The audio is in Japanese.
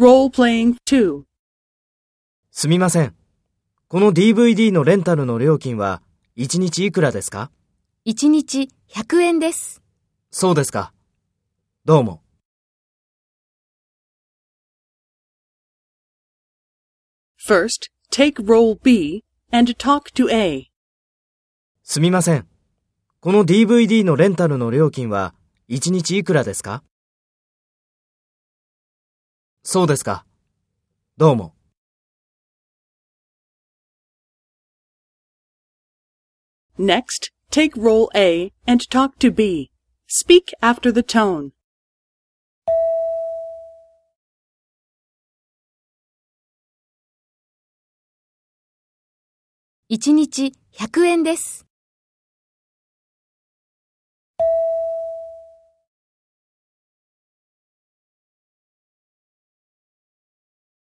Role-playing 2. すみません。この DVD のレンタルの料金は1日いくらですか？1日100円です。そうですか。どうも。First, take role B and talk to A. すみません。この DVD のレンタルの料金は1日いくらですか？そうですか。どうも。Next, take role A and talk to B. Speak after the tone. 1日100円です。